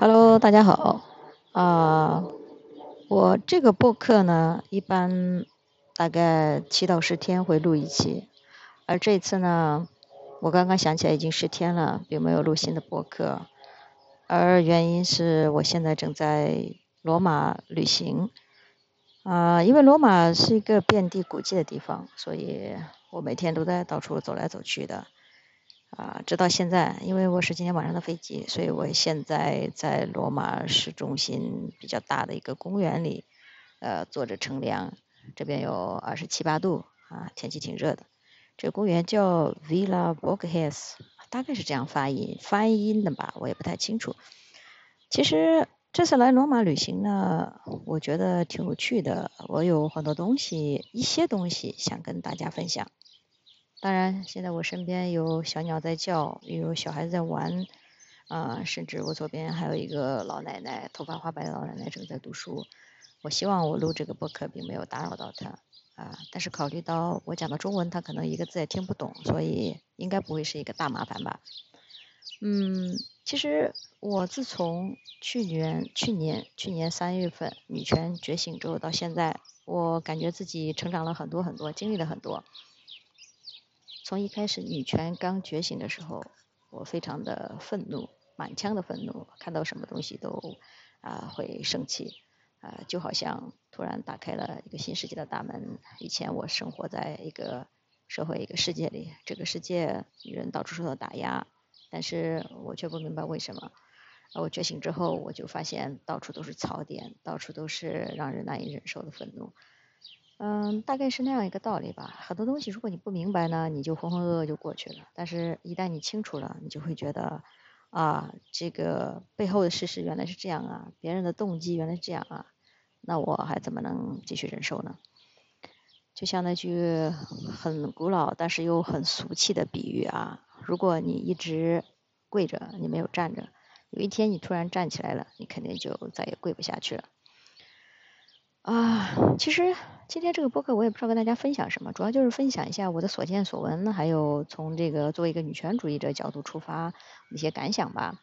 Hello，大家好。啊，我这个播客呢，一般大概七到十天会录一期，而这次呢，我刚刚想起来已经十天了，并没有录新的播客，而原因是我现在正在罗马旅行。啊，因为罗马是一个遍地古迹的地方，所以我每天都在到处走来走去的。啊，直到现在，因为我是今天晚上的飞机，所以我现在在罗马市中心比较大的一个公园里，呃，坐着乘凉，这边有二十七八度，啊，天气挺热的。这公园叫 Villa Borghese，大概是这样发音，发音的吧，我也不太清楚。其实这次来罗马旅行呢，我觉得挺有趣的，我有很多东西，一些东西想跟大家分享。当然，现在我身边有小鸟在叫，有小孩子在玩，啊，甚至我左边还有一个老奶奶，头发花白的老奶奶正在读书。我希望我录这个播客并没有打扰到她，啊，但是考虑到我讲的中文她可能一个字也听不懂，所以应该不会是一个大麻烦吧。嗯，其实我自从去年、去年、去年三月份女权觉醒之后到现在，我感觉自己成长了很多很多，经历了很多。从一开始女权刚觉醒的时候，我非常的愤怒，满腔的愤怒，看到什么东西都啊会生气，啊就好像突然打开了一个新世界的大门。以前我生活在一个社会一个世界里，这个世界女人到处受到打压，但是我却不明白为什么。而我觉醒之后，我就发现到处都是槽点，到处都是让人难以忍受的愤怒。嗯，大概是那样一个道理吧。很多东西，如果你不明白呢，你就浑浑噩噩就过去了。但是，一旦你清楚了，你就会觉得，啊，这个背后的事实原来是这样啊，别人的动机原来是这样啊，那我还怎么能继续忍受呢？就像那句很古老但是又很俗气的比喻啊，如果你一直跪着，你没有站着，有一天你突然站起来了，你肯定就再也跪不下去了。啊，其实今天这个播客我也不知道跟大家分享什么，主要就是分享一下我的所见所闻，还有从这个作为一个女权主义者角度出发一些感想吧。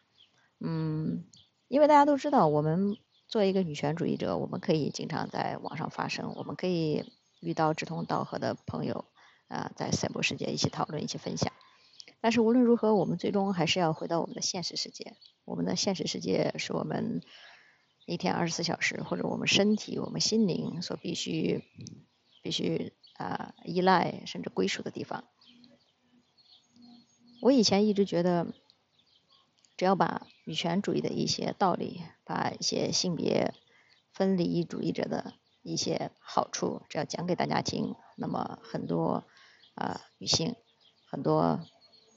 嗯，因为大家都知道，我们作为一个女权主义者，我们可以经常在网上发声，我们可以遇到志同道合的朋友啊，在赛博世界一起讨论、一起分享。但是无论如何，我们最终还是要回到我们的现实世界。我们的现实世界是我们。一天二十四小时，或者我们身体、我们心灵所必须、必须啊依赖甚至归属的地方。我以前一直觉得，只要把女权主义的一些道理，把一些性别分离主义者的一些好处，只要讲给大家听，那么很多啊女性、很多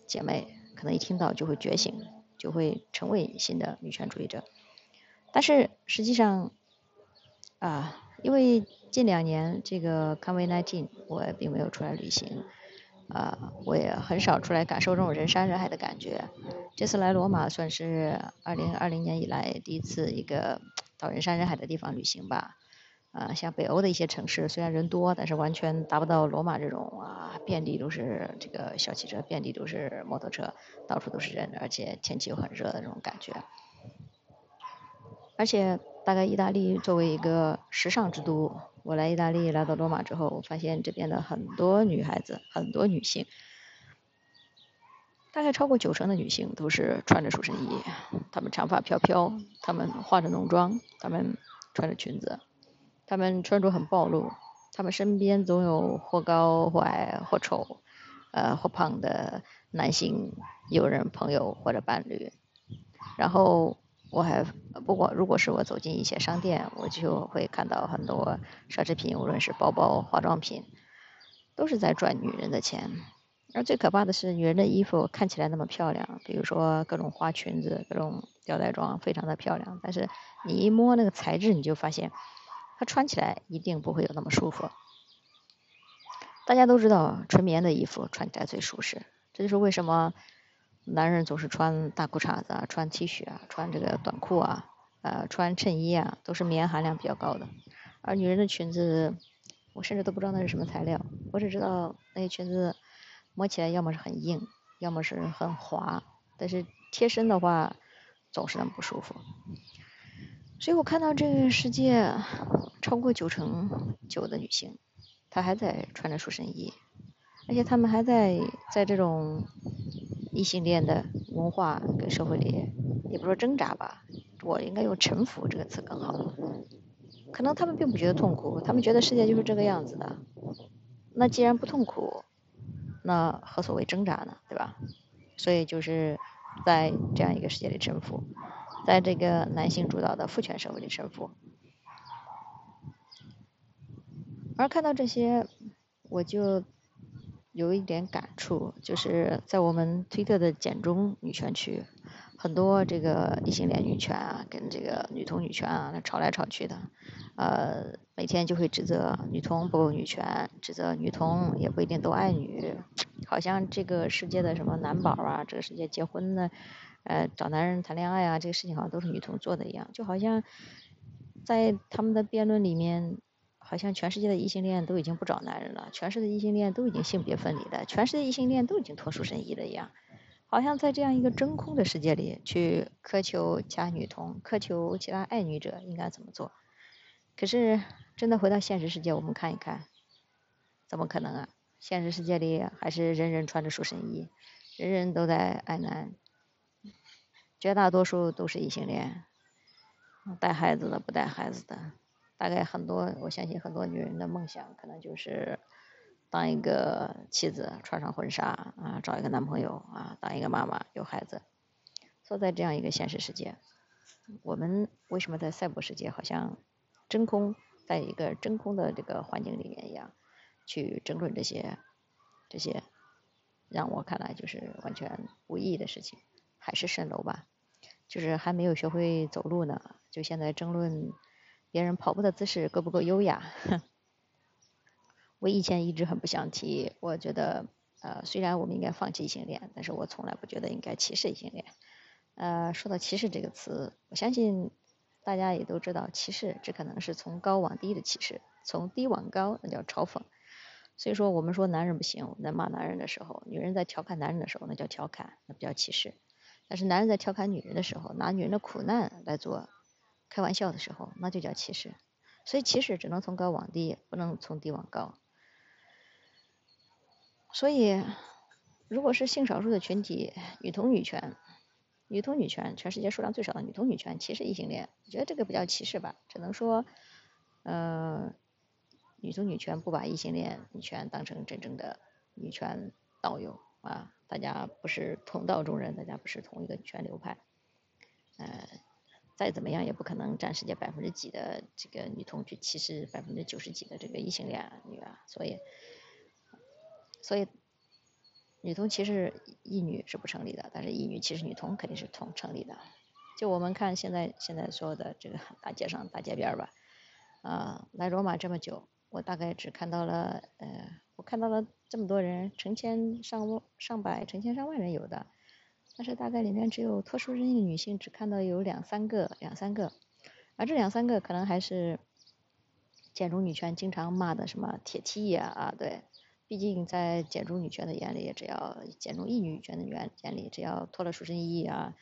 姐妹可能一听到就会觉醒，就会成为新的女权主义者。但是实际上，啊，因为近两年这个 COVID-19，我并没有出来旅行，啊，我也很少出来感受这种人山人海的感觉。这次来罗马算是二零二零年以来第一次一个到人山人海的地方旅行吧。啊，像北欧的一些城市虽然人多，但是完全达不到罗马这种啊，遍地都是这个小汽车，遍地都是摩托车，到处都是人，而且天气又很热的这种感觉。而且，大概意大利作为一个时尚之都，我来意大利来到罗马之后，我发现这边的很多女孩子，很多女性，大概超过九成的女性都是穿着塑身衣，她们长发飘飘，她们化着浓妆，她们穿着裙子，她们穿着很暴露，她们身边总有或高或矮或丑，呃或胖的男性友人、朋友或者伴侣，然后。我还不过，如果是我走进一些商店，我就会看到很多奢侈品，无论是包包、化妆品，都是在赚女人的钱。而最可怕的是，女人的衣服看起来那么漂亮，比如说各种花裙子、各种吊带装，非常的漂亮。但是你一摸那个材质，你就发现它穿起来一定不会有那么舒服。大家都知道，纯棉的衣服穿起来最舒适，这就是为什么。男人总是穿大裤衩子啊，穿 T 恤啊，穿这个短裤啊，呃，穿衬衣啊，都是棉含量比较高的。而女人的裙子，我甚至都不知道那是什么材料，我只知道那些裙子摸起来要么是很硬，要么是很滑。但是贴身的话，总是那么不舒服。所以我看到这个世界超过九成九的女性，她还在穿着塑身衣，而且她们还在在这种异性恋的文化跟社会里，也不说挣扎吧，我应该用臣服这个词更好。可能他们并不觉得痛苦，他们觉得世界就是这个样子的。那既然不痛苦，那何所谓挣扎呢？对吧？所以就是在这样一个世界里臣服，在这个男性主导的父权社会里臣服。而看到这些，我就有一点感触，就是在我们推特的简中女权区。很多这个异性恋女权啊，跟这个女同女权啊，吵来吵去的，呃，每天就会指责女同不够女权，指责女同也不一定都爱女，好像这个世界的什么男宝啊，这个世界结婚呢，呃，找男人谈恋爱啊，这个事情好像都是女同做的一样，就好像在他们的辩论里面，好像全世界的异性恋都已经不找男人了，全世界的异性恋都已经性别分离了，全世界异性恋都已经脱束身衣了一样。好像在这样一个真空的世界里，去苛求其他女同，苛求其他爱女者应该怎么做？可是真的回到现实世界，我们看一看，怎么可能啊？现实世界里还是人人穿着束身衣，人人都在爱男，绝大多数都是异性恋，带孩子的不带孩子的，大概很多，我相信很多女人的梦想可能就是。当一个妻子，穿上婚纱啊，找一个男朋友啊，当一个妈妈，有孩子。所在这样一个现实世界，我们为什么在赛博世界好像真空，在一个真空的这个环境里面一样，去争论这些这些，让我看来就是完全无意义的事情。海市蜃楼吧，就是还没有学会走路呢，就现在争论别人跑步的姿势够不够优雅。我以前一直很不想提，我觉得，呃，虽然我们应该放弃异性恋，但是我从来不觉得应该歧视异性恋。呃，说到歧视这个词，我相信大家也都知道，歧视这可能是从高往低的歧视，从低往高那叫嘲讽。所以说，我们说男人不行，在骂男人的时候，女人在调侃男人的时候，那叫调侃，那不叫歧视。但是男人在调侃女人的时候，拿女人的苦难来做开玩笑的时候，那就叫歧视。所以歧视只能从高往低，不能从低往高。所以，如果是性少数的群体，女同女权，女同女权，全世界数量最少的女同女权歧视异性恋，我觉得这个不叫歧视吧，只能说，呃，女同女权不把异性恋女权当成真正的女权导友啊，大家不是同道中人，大家不是同一个女权流派，呃，再怎么样也不可能占世界百分之几的这个女同去歧视百分之九十几的这个异性恋女啊，所以。所以，女同歧视异女是不成立的，但是异女歧视女同肯定是同成立的。就我们看现在现在所有的这个大街上大街边吧，啊，来罗马这么久，我大概只看到了呃，我看到了这么多人，成千上万上百、成千上万人有的，但是大概里面只有脱束身衣的女性，只看到有两三个、两三个，而这两三个可能还是简中女权经常骂的什么铁 T 呀啊，对。毕竟在简中女权的眼里，只要简中一女权的眼眼里，只要脱了束身衣啊，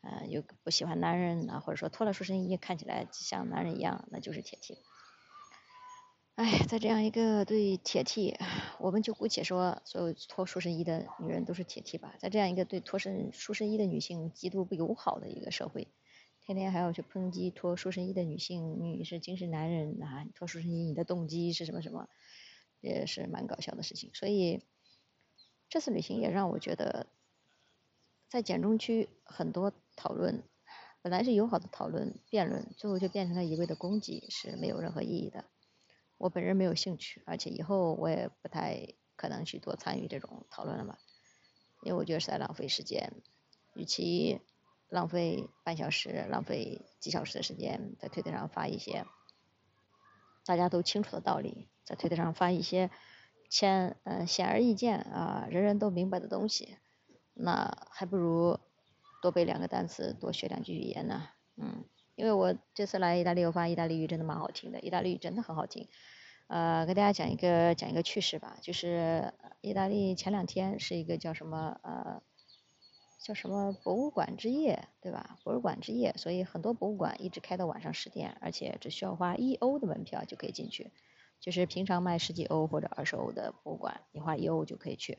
呃，又不喜欢男人啊，或者说脱了束身衣看起来像男人一样，那就是铁 T。哎，在这样一个对铁 T，我们就姑且说所有脱束身衣的女人都是铁 T 吧，在这样一个对脱身束身衣的女性极度不友好的一个社会，天天还要去抨击脱束身衣的女性，你是精神男人啊，脱束身衣你的动机是什么什么？也是蛮搞笑的事情，所以这次旅行也让我觉得，在简中区很多讨论本来是友好的讨论辩论，最后就变成了一味的攻击，是没有任何意义的。我本人没有兴趣，而且以后我也不太可能去多参与这种讨论了吧，因为我觉得是在浪费时间。与其浪费半小时、浪费几小时的时间在推特上发一些大家都清楚的道理。在推特上发一些显嗯显而易见啊人人都明白的东西，那还不如多背两个单词，多学两句语言呢。嗯，因为我这次来意大利，我发现意大利语真的蛮好听的，意大利语真的很好听。呃，给大家讲一个讲一个趣事吧，就是意大利前两天是一个叫什么呃叫什么博物馆之夜，对吧？博物馆之夜，所以很多博物馆一直开到晚上十点，而且只需要花一欧的门票就可以进去，就是平常卖十几欧或者二十欧的博物馆，你花一欧就可以去。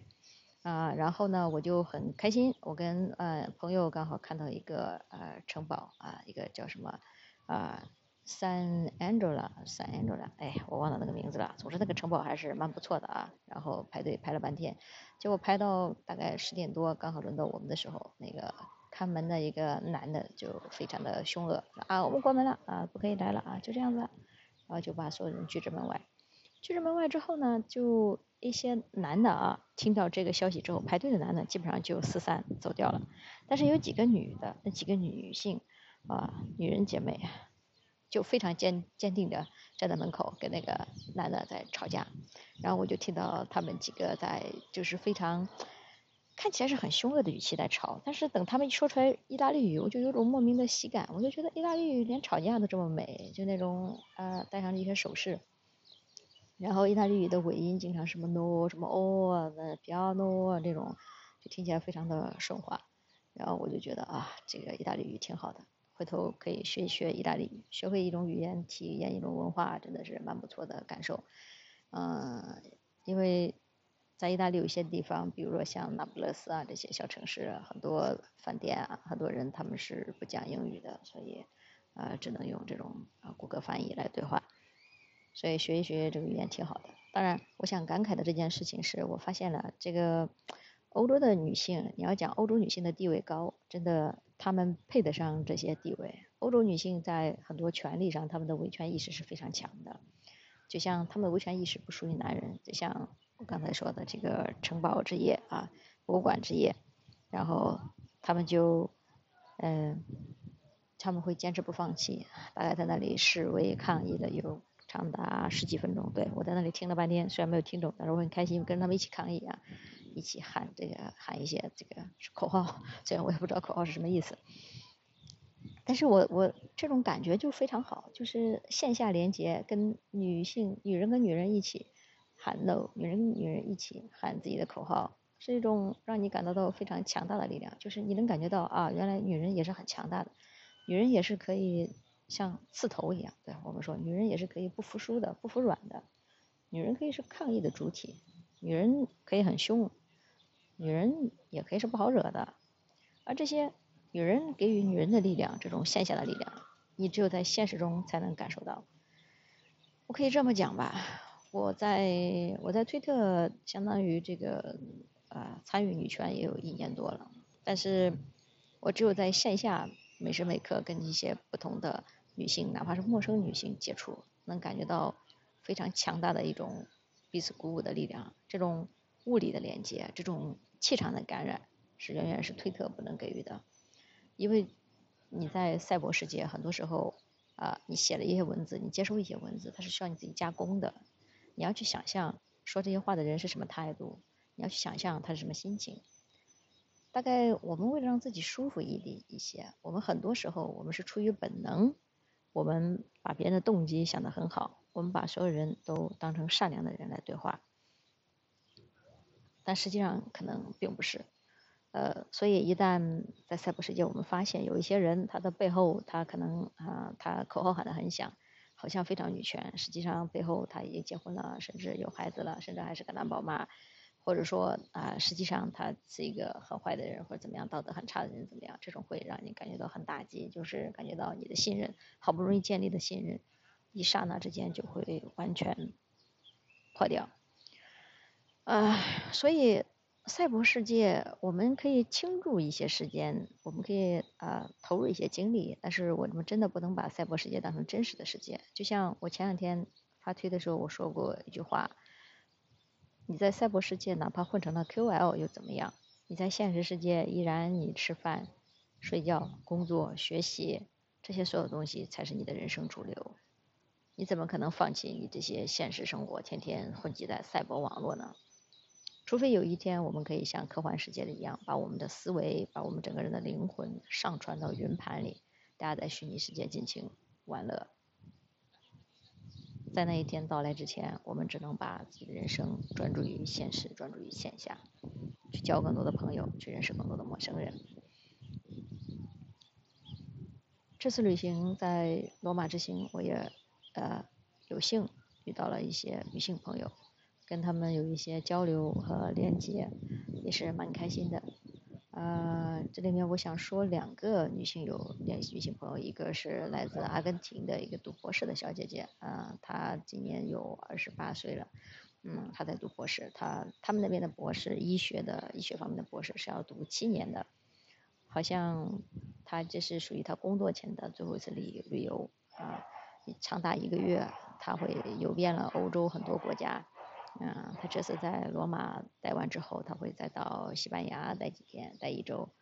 啊，然后呢，我就很开心，我跟呃朋友刚好看到一个呃城堡啊，一个叫什么啊。San Angela，San Angela，哎，我忘了那个名字了。总之那个城堡还是蛮不错的啊。然后排队排了半天，结果排到大概十点多，刚好轮到我们的时候，那个看门的一个男的就非常的凶恶啊，我们关门了啊，不可以来了啊，就这样子，然后就把所有人拒之门外。拒之门外之后呢，就一些男的啊，听到这个消息之后，排队的男的基本上就四散走掉了。但是有几个女的，那几个女性啊，女人姐妹。就非常坚坚定的站在门口跟那个男的在吵架，然后我就听到他们几个在就是非常看起来是很凶恶的语气在吵，但是等他们一说出来意大利语，我就有种莫名的喜感，我就觉得意大利语连吵架都这么美，就那种呃带上一些手势，然后意大利语的尾音经常什么 no 什么 o 的 piano 这种，就听起来非常的顺滑，然后我就觉得啊这个意大利语挺好的。回头可以学一学意大利语，学会一种语言，体验一种文化，真的是蛮不错的感受。嗯，因为在意大利有些地方，比如说像那不勒斯啊这些小城市，很多饭店啊，很多人他们是不讲英语的，所以啊只能用这种啊谷歌翻译来对话。所以学一学这个语言挺好的。当然，我想感慨的这件事情是我发现了这个欧洲的女性，你要讲欧洲女性的地位高，真的。他们配得上这些地位。欧洲女性在很多权利上，她们的维权意识是非常强的。就像她们维权意识不属于男人，就像我刚才说的这个城堡之夜啊，博物馆之夜，然后他们就嗯，他们会坚持不放弃，大概在那里示威抗议的有长达十几分钟。对我在那里听了半天，虽然没有听懂，但是我很开心，跟他们一起抗议啊。一起喊这个喊一些这个口号，虽然我也不知道口号是什么意思，但是我我这种感觉就非常好，就是线下连接，跟女性女人跟女人一起喊 no，女人跟女人一起喊自己的口号，是一种让你感到到非常强大的力量，就是你能感觉到啊，原来女人也是很强大的，女人也是可以像刺头一样，对我们说，女人也是可以不服输的，不服软的，女人可以是抗议的主体，女人可以很凶。女人也可以是不好惹的，而这些女人给予女人的力量，这种线下的力量，你只有在现实中才能感受到。我可以这么讲吧，我在我在推特相当于这个啊参与女权也有一年多了，但是我只有在线下每时每刻跟一些不同的女性，哪怕是陌生女性接触，能感觉到非常强大的一种彼此鼓舞的力量，这种。物理的连接，这种气场的感染是远远是推特不能给予的，因为你在赛博世界，很多时候啊，你写了一些文字，你接收一些文字，它是需要你自己加工的，你要去想象说这些话的人是什么态度，你要去想象他是什么心情。大概我们为了让自己舒服一点一些，我们很多时候我们是出于本能，我们把别人的动机想得很好，我们把所有人都当成善良的人来对话。但实际上可能并不是，呃，所以一旦在赛博世界，我们发现有一些人，他的背后他可能啊，他口号喊得很响，好像非常女权，实际上背后他已经结婚了，甚至有孩子了，甚至还是个男宝妈，或者说啊，实际上他是一个很坏的人，或者怎么样，道德很差的人，怎么样？这种会让你感觉到很打击，就是感觉到你的信任，好不容易建立的信任，一刹那之间就会完全破掉。啊，所以赛博世界我们可以倾注一些时间，我们可以啊投入一些精力，但是我们真的不能把赛博世界当成真实的世界。就像我前两天发推的时候我说过一句话：你在赛博世界哪怕混成了 QL 又怎么样？你在现实世界依然你吃饭、睡觉、工作、学习这些所有东西才是你的人生主流。你怎么可能放弃你这些现实生活，天天混迹在赛博网络呢？除非有一天我们可以像科幻世界的一样，把我们的思维、把我们整个人的灵魂上传到云盘里，大家在虚拟世界尽情玩乐。在那一天到来之前，我们只能把自己的人生专注于现实，专注于线下，去交更多的朋友，去认识更多的陌生人。这次旅行在罗马之行，我也呃有幸遇到了一些女性朋友，跟他们有一些交流和连接，也是蛮开心的。呃，这里面我想说两个女性有联系女性朋友，一个是来自阿根廷的一个读博士的小姐姐，啊，她今年有二十八岁了，嗯，她在读博士，她他们那边的博士医学的医学方面的博士是要读七年的，好像她这是属于她工作前的最后一次旅旅游，啊，长达一个月，她会游遍了欧洲很多国家。嗯，他这次在罗马待完之后，他会再到西班牙待几天，待一周，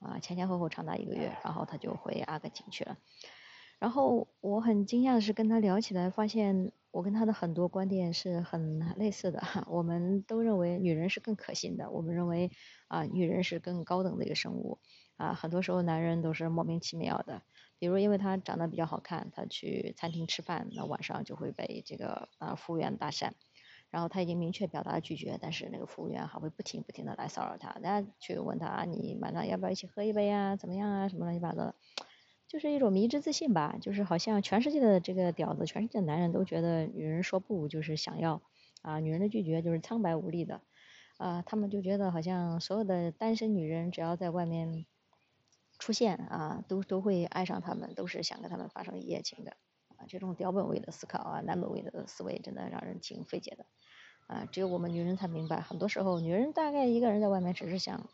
啊，前前后后长达一个月，然后他就回阿根廷去了。然后我很惊讶的是，跟他聊起来，发现我跟他的很多观点是很类似的。我们都认为女人是更可信的，我们认为啊，女人是更高等的一个生物。啊，很多时候男人都是莫名其妙的，比如因为他长得比较好看，他去餐厅吃饭，那晚上就会被这个啊服务员搭讪。然后他已经明确表达了拒绝，但是那个服务员还会不停不停的来骚扰他，大家去问他你晚上要不要一起喝一杯啊？怎么样啊？什么乱七八糟的，就是一种迷之自信吧，就是好像全世界的这个屌子，全世界的男人都觉得女人说不就是想要啊，女人的拒绝就是苍白无力的，啊，他们就觉得好像所有的单身女人只要在外面出现啊，都都会爱上他们，都是想跟他们发生一夜情的。啊，这种屌本位的思考啊，男本位的思维，真的让人挺费解的。啊，只有我们女人才明白，很多时候女人大概一个人在外面只是想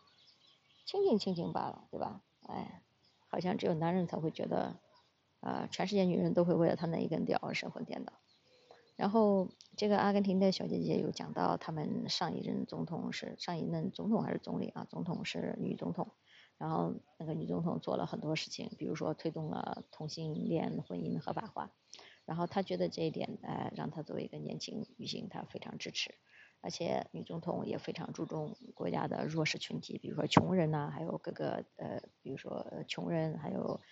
清静清静罢了，对吧？哎，好像只有男人才会觉得，啊，全世界女人都会为了他那一根屌而神魂颠倒。然后这个阿根廷的小姐姐有讲到，他们上一任总统是上一任总统还是总理啊？总统是女总统。然后那个女总统做了很多事情，比如说推动了同性恋婚姻合法化，然后她觉得这一点，呃，让她作为一个年轻女性，她非常支持。而且女总统也非常注重国家的弱势群体，比如说穷人呐，还有各个呃，比如说穷人，还有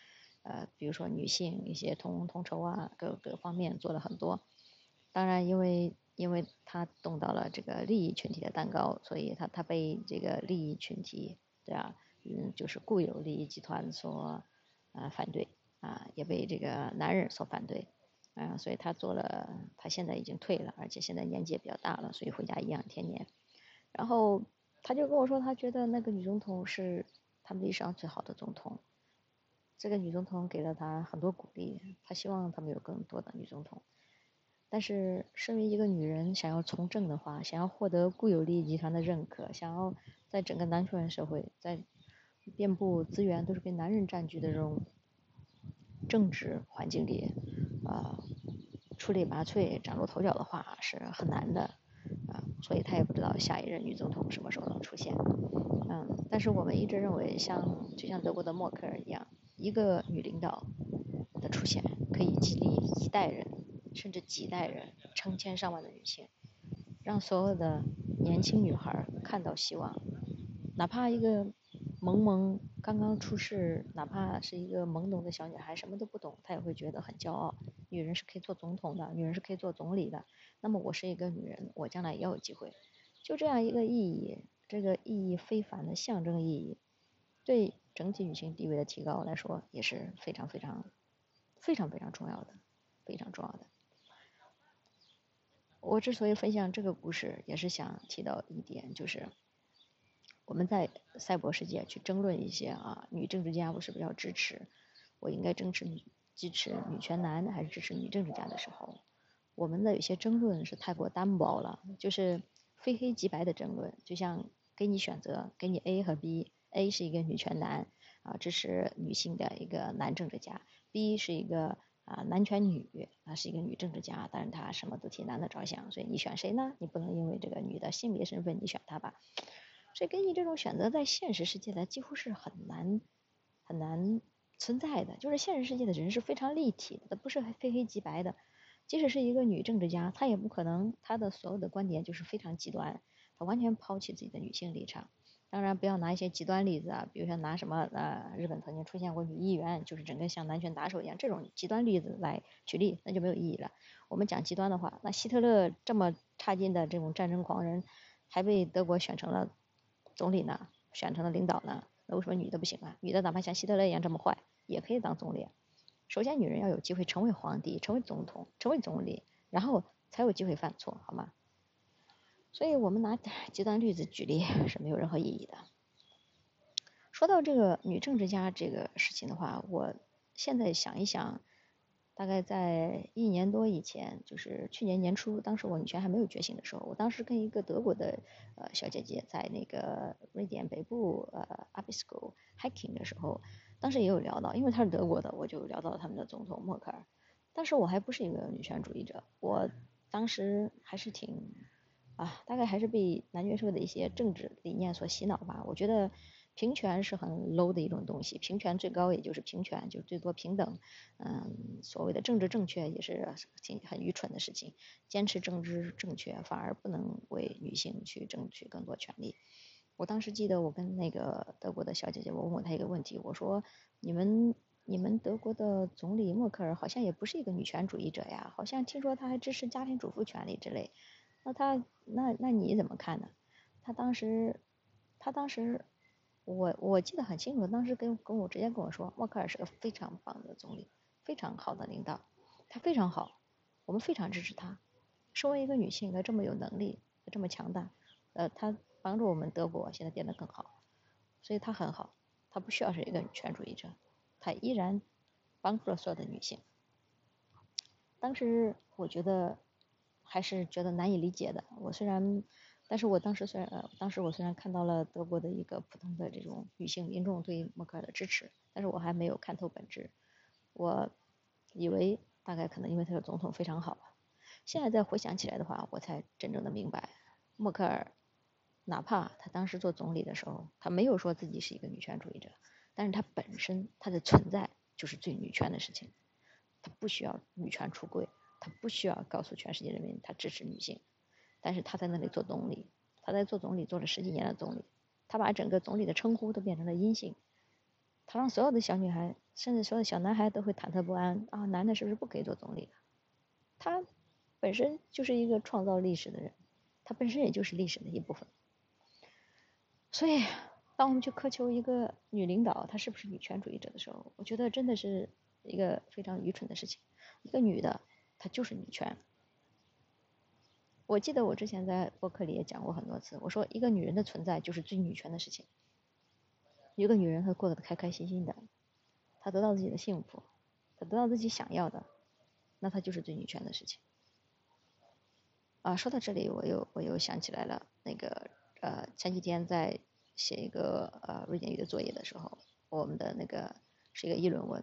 呃，比如说女性一些同同酬啊，各各方面做了很多。当然，因为因为她动到了这个利益群体的蛋糕，所以她她被这个利益群体，对啊。嗯，就是固有利益集团所啊反对啊，也被这个男人所反对啊，所以他做了，他现在已经退了，而且现在年纪也比较大了，所以回家颐养天年。然后他就跟我说，他觉得那个女总统是他们历史上最好的总统。这个女总统给了他很多鼓励，他希望他们有更多的女总统。但是，身为一个女人，想要从政的话，想要获得固有利益集团的认可，想要在整个男权社会，在遍布资源都是被男人占据的这种政治环境里，啊，出类拔萃、崭露头角的话是很难的，啊，所以他也不知道下一任女总统什么时候能出现，嗯，但是我们一直认为，像就像德国的默克尔一样，一个女领导的出现可以激励一代人，甚至几代人、成千上万的女性，让所有的年轻女孩看到希望，哪怕一个。萌萌刚刚出世，哪怕是一个懵懂的小女孩，什么都不懂，她也会觉得很骄傲。女人是可以做总统的，女人是可以做总理的。那么我是一个女人，我将来也有机会。就这样一个意义，这个意义非凡的象征意义，对整体女性地位的提高来说也是非常非常非常非常重要的，非常重要的。我之所以分享这个故事，也是想提到一点，就是。我们在赛博世界去争论一些啊，女政治家我是比较支持，我应该支持女支持女权男还是支持女政治家的时候，我们的有些争论是太过单薄了，就是非黑即白的争论，就像给你选择，给你 A 和 B，A 是一个女权男啊，支持女性的一个男政治家，B 是一个啊男权女啊是一个女政治家，但是她什么都替男的着想，所以你选谁呢？你不能因为这个女的性别身份你选她吧。所以，给你这种选择，在现实世界呢，几乎是很难很难存在的。就是现实世界的人是非常立体的，不是非黑即白的。即使是一个女政治家，她也不可能她的所有的观点就是非常极端，她完全抛弃自己的女性立场。当然，不要拿一些极端例子啊，比如说拿什么呃，日本曾经出现过女议员，就是整个像男权打手一样，这种极端例子来举例，那就没有意义了。我们讲极端的话，那希特勒这么差劲的这种战争狂人，还被德国选成了。总理呢，选成了领导呢，那为什么女的不行啊？女的哪怕像希特勒一样这么坏，也可以当总理。首先女人要有机会成为皇帝，成为总统，成为总理，然后才有机会犯错，好吗？所以我们拿极端例子举例是没有任何意义的。说到这个女政治家这个事情的话，我现在想一想，大概在一年多以前，就是去年年初，当时我女权还没有觉醒的时候，我当时跟一个德国的呃小姐姐在那个瑞典北部呃 Abisko hiking 的时候，当时也有聊到，因为她是德国的，我就聊到了他们的总统默克尔。当时我还不是一个女权主义者，我当时还是挺。啊，大概还是被男权社会的一些政治理念所洗脑吧。我觉得平权是很 low 的一种东西，平权最高也就是平权，就是最多平等。嗯，所谓的政治正确也是挺很愚蠢的事情。坚持政治正确，反而不能为女性去争取更多权利。我当时记得我跟那个德国的小姐姐，我问过她一个问题，我说：你们你们德国的总理默克尔好像也不是一个女权主义者呀，好像听说她还支持家庭主妇权利之类。那她那那你怎么看呢？她当时她当时我我记得很清楚，当时跟跟我直接跟我说，默克尔是个非常棒的总理，非常好的领导，他非常好，我们非常支持他。身为一个女性，她这么有能力，她这么强大，呃，她帮助我们德国现在变得更好，所以她很好，她不需要是一个女权主义者，她依然帮助了所有的女性。当时我觉得。还是觉得难以理解的。我虽然，但是我当时虽然，呃，当时我虽然看到了德国的一个普通的这种女性民众对默克尔的支持，但是我还没有看透本质。我以为大概可能因为他的总统非常好。现在再回想起来的话，我才真正的明白，默克尔哪怕她当时做总理的时候，她没有说自己是一个女权主义者，但是她本身她的存在就是最女权的事情，她不需要女权出柜。她不需要告诉全世界人民她支持女性，但是他在那里做总理，他在做总理做了十几年的总理，他把整个总理的称呼都变成了阴性，他让所有的小女孩，甚至所有的小男孩都会忐忑不安啊，男的是不是不可以做总理？他本身就是一个创造历史的人，他本身也就是历史的一部分。所以，当我们去苛求一个女领导她是不是女权主义者的时候，我觉得真的是一个非常愚蠢的事情，一个女的。她就是女权。我记得我之前在博客里也讲过很多次，我说一个女人的存在就是最女权的事情。一个女人她过得开开心心的，她得到自己的幸福，她得到自己想要的，那她就是最女权的事情。啊，说到这里，我又我又想起来了，那个呃前几天在写一个呃瑞典语的作业的时候，我们的那个是一个议论文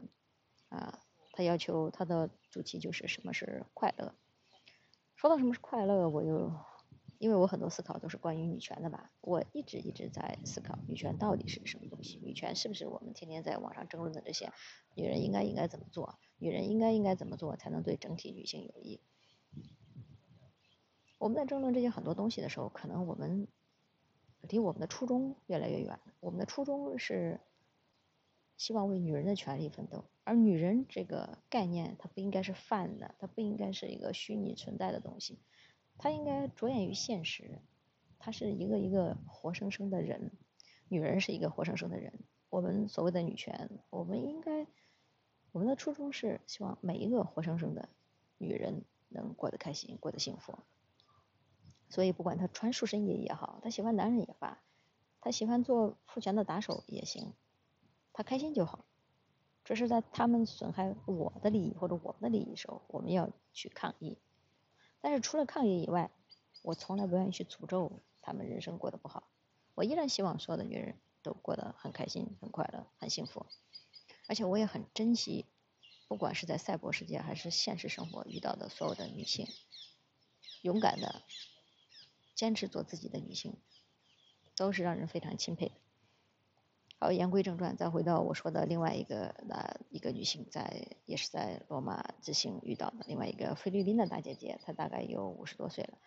啊。他要求他的主题就是什么是快乐。说到什么是快乐，我又因为我很多思考都是关于女权的吧，我一直一直在思考女权到底是什么东西？女权是不是我们天天在网上争论的这些女人应该应该怎么做？女人应该应该怎么做才能对整体女性有益？我们在争论这些很多东西的时候，可能我们离我们的初衷越来越远。我们的初衷是。希望为女人的权利奋斗，而女人这个概念，它不应该是泛的，它不应该是一个虚拟存在的东西，它应该着眼于现实，它是一个一个活生生的人，女人是一个活生生的人。我们所谓的女权，我们应该，我们的初衷是希望每一个活生生的女人能过得开心，过得幸福。所以，不管她穿束身衣也好，她喜欢男人也罢，她喜欢做父权的打手也行。他开心就好，这是在他们损害我的利益或者我们的利益时候，我们要去抗议。但是除了抗议以外，我从来不愿意去诅咒他们人生过得不好。我依然希望所有的女人都过得很开心、很快乐、很幸福。而且我也很珍惜，不管是在赛博世界还是现实生活遇到的所有的女性，勇敢的坚持做自己的女性，都是让人非常钦佩的。好，言归正传，再回到我说的另外一个那一个女性，在也是在罗马之行遇到的另外一个菲律宾的大姐姐，她大概有五十多岁了，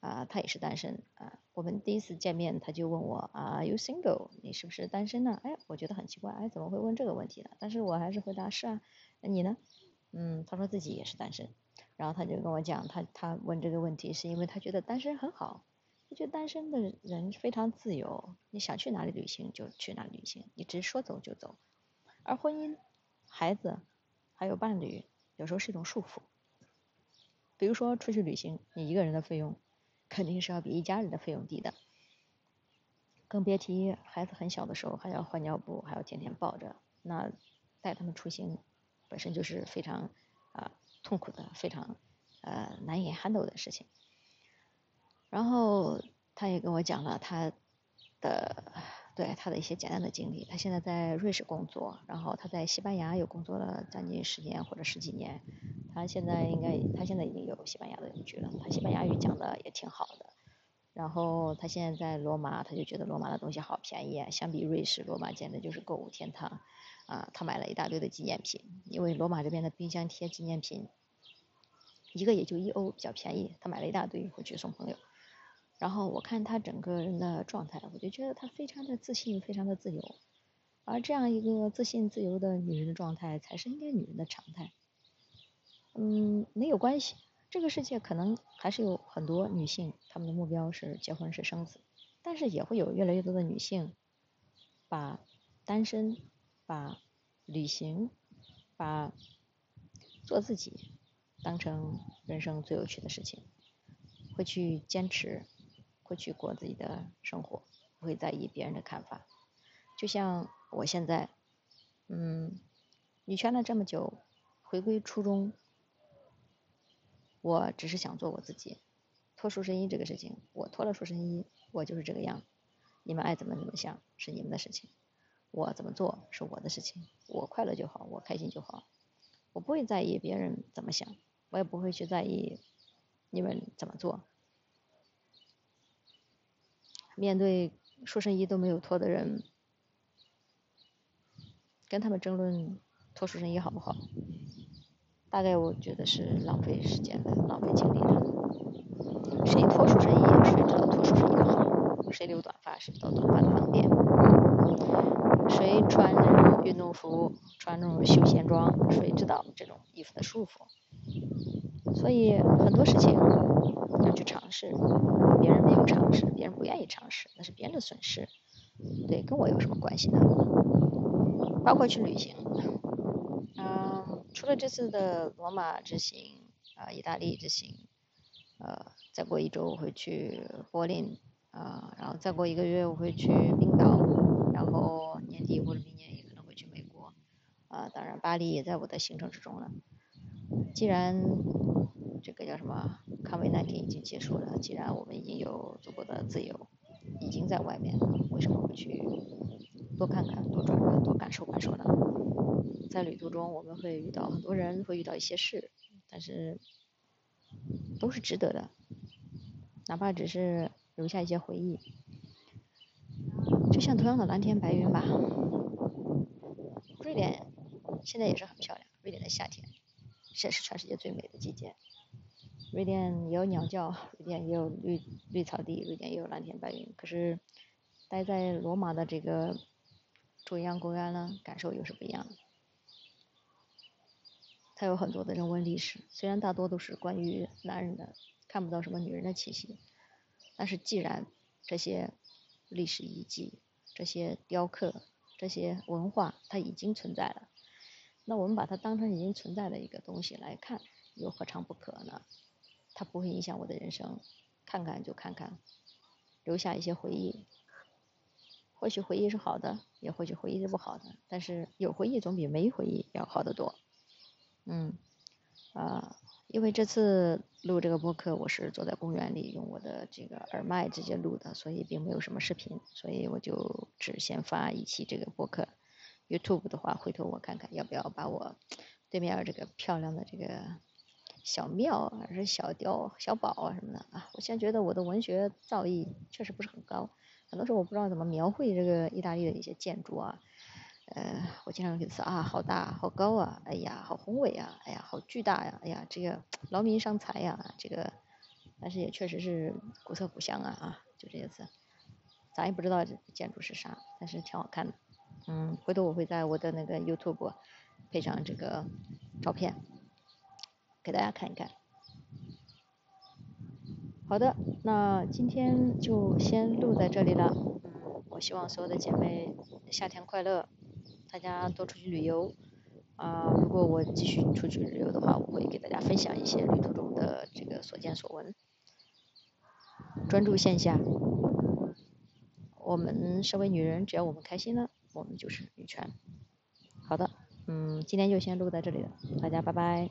啊，她也是单身啊。我们第一次见面，她就问我啊，You single？你是不是单身呢？哎，我觉得很奇怪，哎，怎么会问这个问题呢？但是我还是回答是啊。那你呢？嗯，她说自己也是单身，然后她就跟我讲，她她问这个问题是因为她觉得单身很好。就单身的人非常自由，你想去哪里旅行就去哪里旅行，你直说走就走。而婚姻、孩子还有伴侣，有时候是一种束缚。比如说出去旅行，你一个人的费用肯定是要比一家人的费用低的，更别提孩子很小的时候还要换尿布，还要天天抱着，那带他们出行本身就是非常啊痛苦的，非常呃难以 handle 的事情。然后他也跟我讲了他的。对他的一些简单的经历，他现在在瑞士工作，然后他在西班牙又工作了将近十年或者十几年，他现在应该他现在已经有西班牙的永居了，他西班牙语讲的也挺好的，然后他现在在罗马，他就觉得罗马的东西好便宜，相比瑞士，罗马简直就是购物天堂，啊，他买了一大堆的纪念品，因为罗马这边的冰箱贴纪念品，一个也就一欧，比较便宜，他买了一大堆回去送朋友。然后我看他整个人的状态，我就觉得他非常的自信，非常的自由。而这样一个自信自由的女人的状态，才是应该女人的常态。嗯，没有关系，这个世界可能还是有很多女性，她们的目标是结婚是生子，但是也会有越来越多的女性，把单身、把旅行、把做自己当成人生最有趣的事情，会去坚持。会去过自己的生活，不会在意别人的看法。就像我现在，嗯，女权了这么久，回归初衷，我只是想做我自己。脱束身衣这个事情，我脱了束身衣，我就是这个样。你们爱怎么怎么想是你们的事情，我怎么做是我的事情。我快乐就好，我开心就好。我不会在意别人怎么想，我也不会去在意你们怎么做。面对束身衣都没有脱的人，跟他们争论脱束身衣好不好，大概我觉得是浪费时间的，浪费精力的。谁脱束身衣，谁知道脱束身衣的好；谁留短发，谁知道短发的方便；谁穿那种运动服，穿那种休闲装，谁知道这种衣服的舒服。所以很多事情要去尝试，别人没有尝试，别人不愿意尝试，那是别人的损失，对，跟我有什么关系呢？包括去旅行，嗯，除了这次的罗马之行，啊，意大利之行，呃，再过一周我会去柏林，啊，然后再过一个月我会去冰岛，然后年底或者明年也可能会去美国，啊，当然巴黎也在我的行程之中了。既然这个叫什么抗美难题已经结束了，既然我们已经有足够的自由，已经在外面了，为什么不去多看看、多转转、多感受感受呢？在旅途中我们会遇到很多人，会遇到一些事，但是都是值得的，哪怕只是留下一些回忆。就像同样的蓝天白云吧，瑞典现在也是很漂亮，瑞典的夏天。这是全世界最美的季节。瑞典也有鸟叫，瑞典也有绿绿草地，瑞典也有蓝天白云。可是待在罗马的这个中央公园呢，感受又是不一样的。它有很多的人文历史，虽然大多都是关于男人的，看不到什么女人的气息。但是既然这些历史遗迹、这些雕刻、这些文化它已经存在了。那我们把它当成已经存在的一个东西来看，又何尝不可呢？它不会影响我的人生，看看就看看，留下一些回忆。或许回忆是好的，也或许回忆是不好的，但是有回忆总比没回忆要好得多。嗯，啊，因为这次录这个播客，我是坐在公园里用我的这个耳麦直接录的，所以并没有什么视频，所以我就只先发一期这个播客。YouTube 的话，回头我看看要不要把我对面这个漂亮的这个小庙还是小雕小宝啊什么的啊，我现在觉得我的文学造诣确实不是很高，很多时候我不知道怎么描绘这个意大利的一些建筑啊，呃，我经常给词啊，好大好高啊，哎呀，好宏伟啊，哎呀，好巨大呀，哎呀，这个劳民伤财呀，这个，但是也确实是古色古香啊啊，就这些词，咱也不知道这建筑是啥，但是挺好看的。嗯回头我会在我的那个 youtube 配上这个照片给大家看一看。好的那今天就先录在这里了嗯我希望所有的姐妹夏天快乐大家多出去旅游。啊如果我继续出去旅游的话我会给大家分享一些旅途中的这个所见所闻。专注线下我们身为女人只要我们开心了我们就是女权。好的嗯今天就先录到这里了大家拜拜。